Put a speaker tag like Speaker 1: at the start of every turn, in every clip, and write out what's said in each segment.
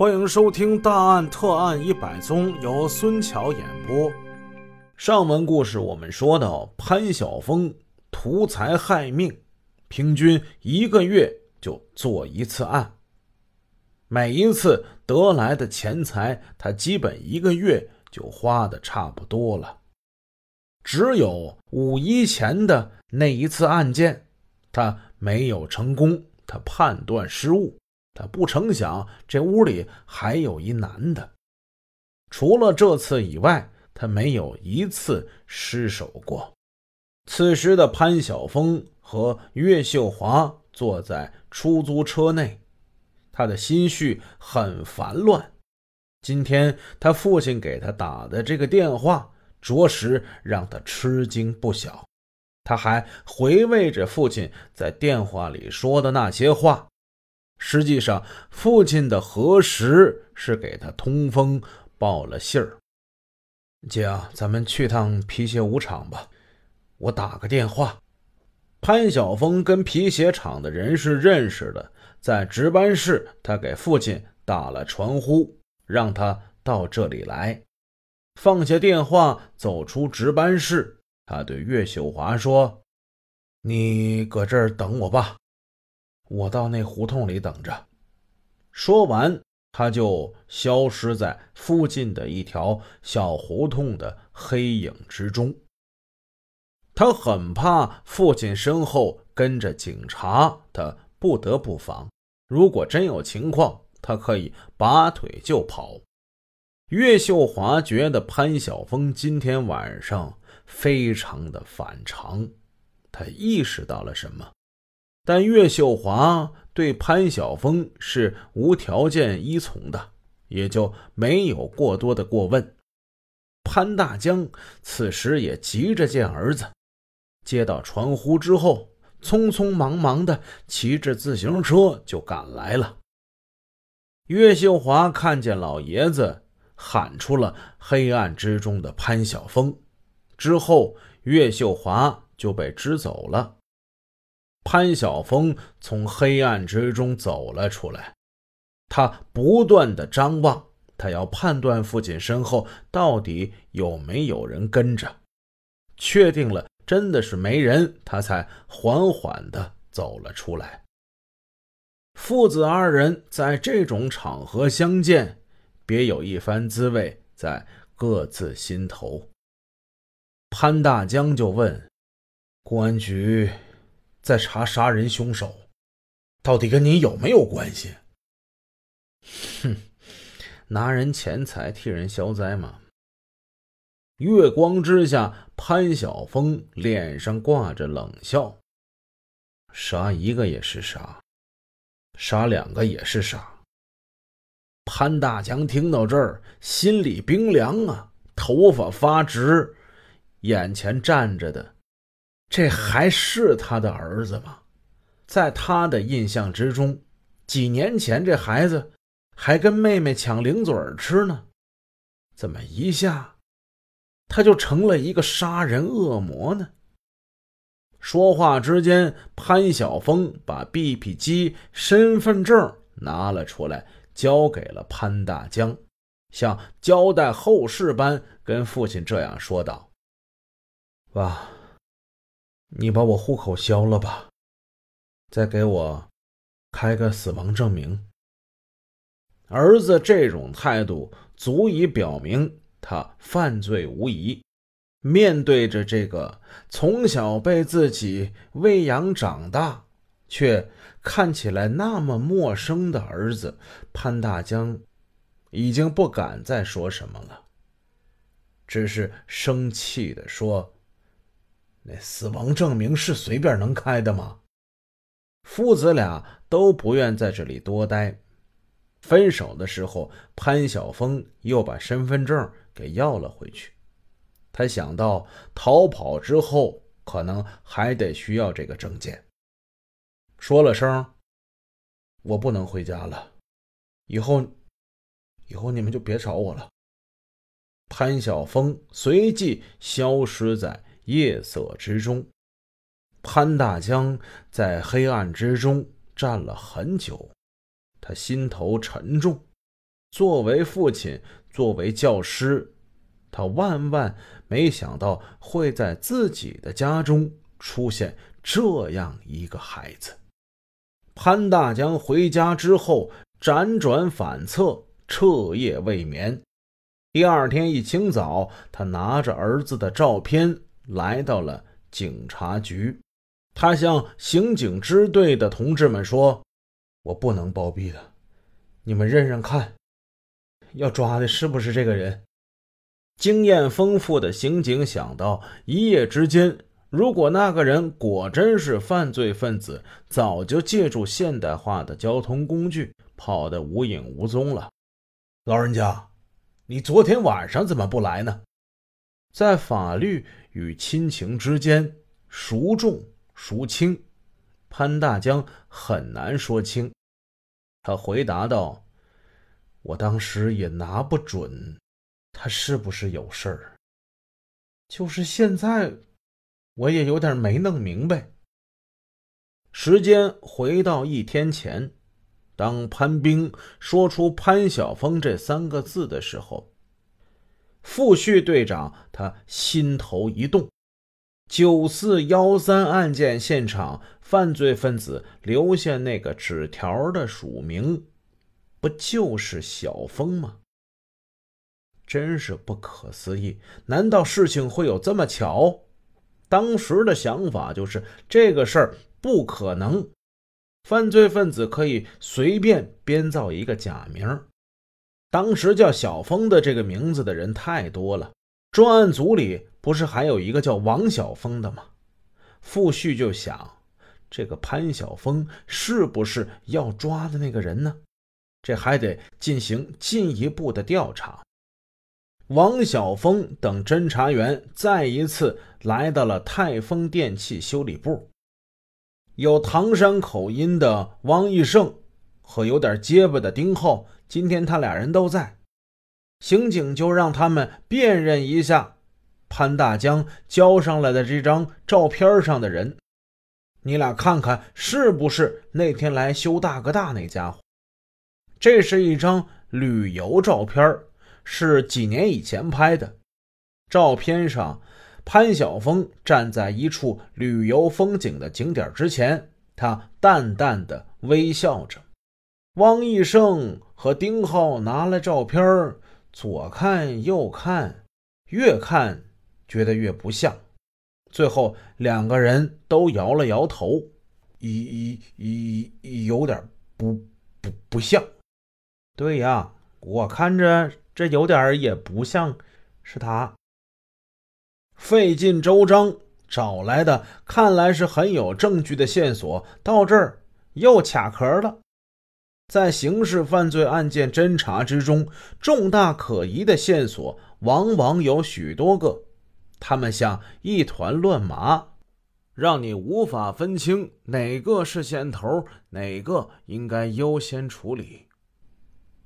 Speaker 1: 欢迎收听《大案特案一百宗》，由孙桥演播。上文故事我们说到，潘晓峰图财害命，平均一个月就做一次案。每一次得来的钱财，他基本一个月就花的差不多了。只有五一前的那一次案件，他没有成功，他判断失误。不成想，这屋里还有一男的。除了这次以外，他没有一次失手过。此时的潘晓峰和岳秀华坐在出租车内，他的心绪很烦乱。今天他父亲给他打的这个电话，着实让他吃惊不小。他还回味着父亲在电话里说的那些话。实际上，父亲的核实是给他通风报了信儿。姐啊，咱们去趟皮鞋舞厂吧，我打个电话。潘晓峰跟皮鞋厂的人是认识的，在值班室，他给父亲打了传呼，让他到这里来。放下电话，走出值班室，他对岳秀华说：“你搁这儿等我吧。”我到那胡同里等着。说完，他就消失在附近的一条小胡同的黑影之中。他很怕父亲身后跟着警察，他不得不防。如果真有情况，他可以拔腿就跑。岳秀华觉得潘晓峰今天晚上非常的反常，他意识到了什么。但岳秀华对潘晓峰是无条件依从的，也就没有过多的过问。潘大江此时也急着见儿子，接到传呼之后，匆匆忙忙的骑着自行车就赶来了。岳秀华看见老爷子，喊出了黑暗之中的潘晓峰，之后岳秀华就被支走了。潘晓峰从黑暗之中走了出来，他不断的张望，他要判断父亲身后到底有没有人跟着。确定了真的是没人，他才缓缓的走了出来。父子二人在这种场合相见，别有一番滋味在各自心头。潘大江就问公安局。在查杀人凶手，到底跟你有没有关系？哼，拿人钱财替人消灾嘛。月光之下，潘晓峰脸上挂着冷笑。杀一个也是杀，杀两个也是杀。潘大强听到这儿，心里冰凉啊，头发发直，眼前站着的。这还是他的儿子吗？在他的印象之中，几年前这孩子还跟妹妹抢零嘴吃呢，怎么一下他就成了一个杀人恶魔呢？说话之间，潘晓峰把 BP 机身份证拿了出来，交给了潘大江，像交代后事般跟父亲这样说道：“爸。”你把我户口销了吧，再给我开个死亡证明。儿子这种态度足以表明他犯罪无疑。面对着这个从小被自己喂养长大，却看起来那么陌生的儿子，潘大江已经不敢再说什么了，只是生气的说。那死亡证明是随便能开的吗？父子俩都不愿在这里多待。分手的时候，潘晓峰又把身份证给要了回去。他想到逃跑之后可能还得需要这个证件，说了声：“我不能回家了，以后，以后你们就别找我了。”潘晓峰随即消失在。夜色之中，潘大江在黑暗之中站了很久，他心头沉重。作为父亲，作为教师，他万万没想到会在自己的家中出现这样一个孩子。潘大江回家之后，辗转反侧，彻夜未眠。第二天一清早，他拿着儿子的照片来到了警察局。他向刑警支队的同志们说：“我不能包庇他，你们认认看，要抓的是不是这个人？”经验丰富的刑警想到，一夜之间。如果那个人果真是犯罪分子，早就借助现代化的交通工具跑得无影无踪了。老人家，你昨天晚上怎么不来呢？在法律与亲情之间，孰重孰轻？潘大江很难说清。他回答道：“我当时也拿不准，他是不是有事儿。就是现在。”我也有点没弄明白。时间回到一天前，当潘兵说出潘晓峰这三个字的时候，副旭队长他心头一动。九四幺三案件现场，犯罪分子留下那个纸条的署名，不就是小峰吗？真是不可思议！难道事情会有这么巧？当时的想法就是这个事儿不可能，犯罪分子可以随便编造一个假名。当时叫小峰的这个名字的人太多了，专案组里不是还有一个叫王小峰的吗？傅旭就想，这个潘晓峰是不是要抓的那个人呢？这还得进行进一步的调查。王晓峰等侦查员再一次来到了泰丰电器修理部。有唐山口音的汪义胜和有点结巴的丁浩，今天他俩人都在。刑警就让他们辨认一下潘大江交上来的这张照片上的人，你俩看看是不是那天来修大哥大那家伙？这是一张旅游照片是几年以前拍的，照片上，潘晓峰站在一处旅游风景的景点之前，他淡淡的微笑着。汪义胜和丁浩拿了照片，左看右看，越看觉得越不像，最后两个人都摇了摇头，一一一有点不不不像。对呀，我看着。这有点也不像是他，费尽周章找来的，看来是很有证据的线索，到这儿又卡壳了。在刑事犯罪案件侦查之中，重大可疑的线索往往有许多个，他们像一团乱麻，让你无法分清哪个是线头，哪个应该优先处理。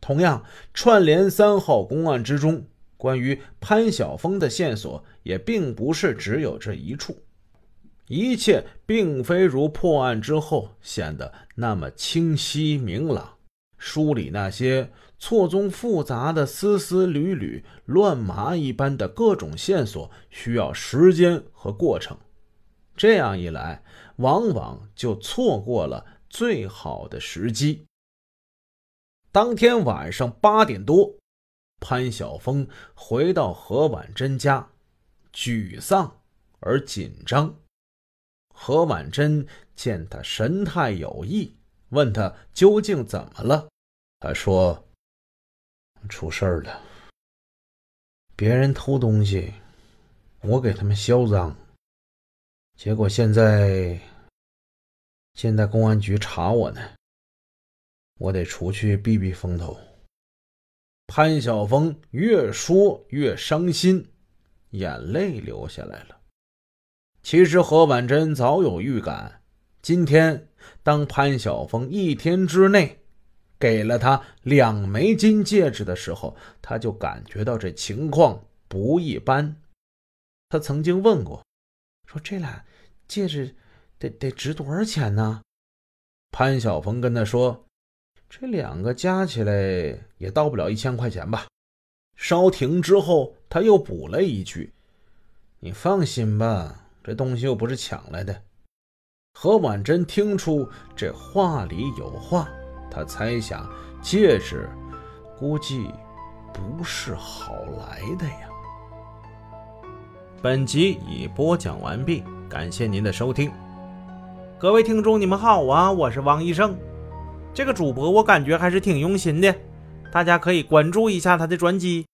Speaker 1: 同样，串联三号公案之中，关于潘晓峰的线索也并不是只有这一处。一切并非如破案之后显得那么清晰明朗。梳理那些错综复杂的丝丝缕缕、乱麻一般的各种线索，需要时间和过程。这样一来，往往就错过了最好的时机。当天晚上八点多，潘晓峰回到何婉珍家，沮丧而紧张。何婉珍见他神态有异，问他究竟怎么了。他说：“出事儿了，别人偷东西，我给他们销赃，结果现在，现在公安局查我呢。”我得出去避避风头。潘晓峰越说越伤心，眼泪流下来了。其实何婉珍早有预感，今天当潘晓峰一天之内给了他两枚金戒指的时候，他就感觉到这情况不一般。他曾经问过，说这俩戒指得得值多少钱呢？潘晓峰跟他说。这两个加起来也到不了一千块钱吧。稍停之后，他又补了一句：“你放心吧，这东西又不是抢来的。”何婉珍听出这话里有话，她猜想戒指估计不是好来的呀。本集已播讲完毕，感谢您的收听。
Speaker 2: 各位听众，你们好啊，我是王医生。这个主播我感觉还是挺用心的，大家可以关注一下他的专辑。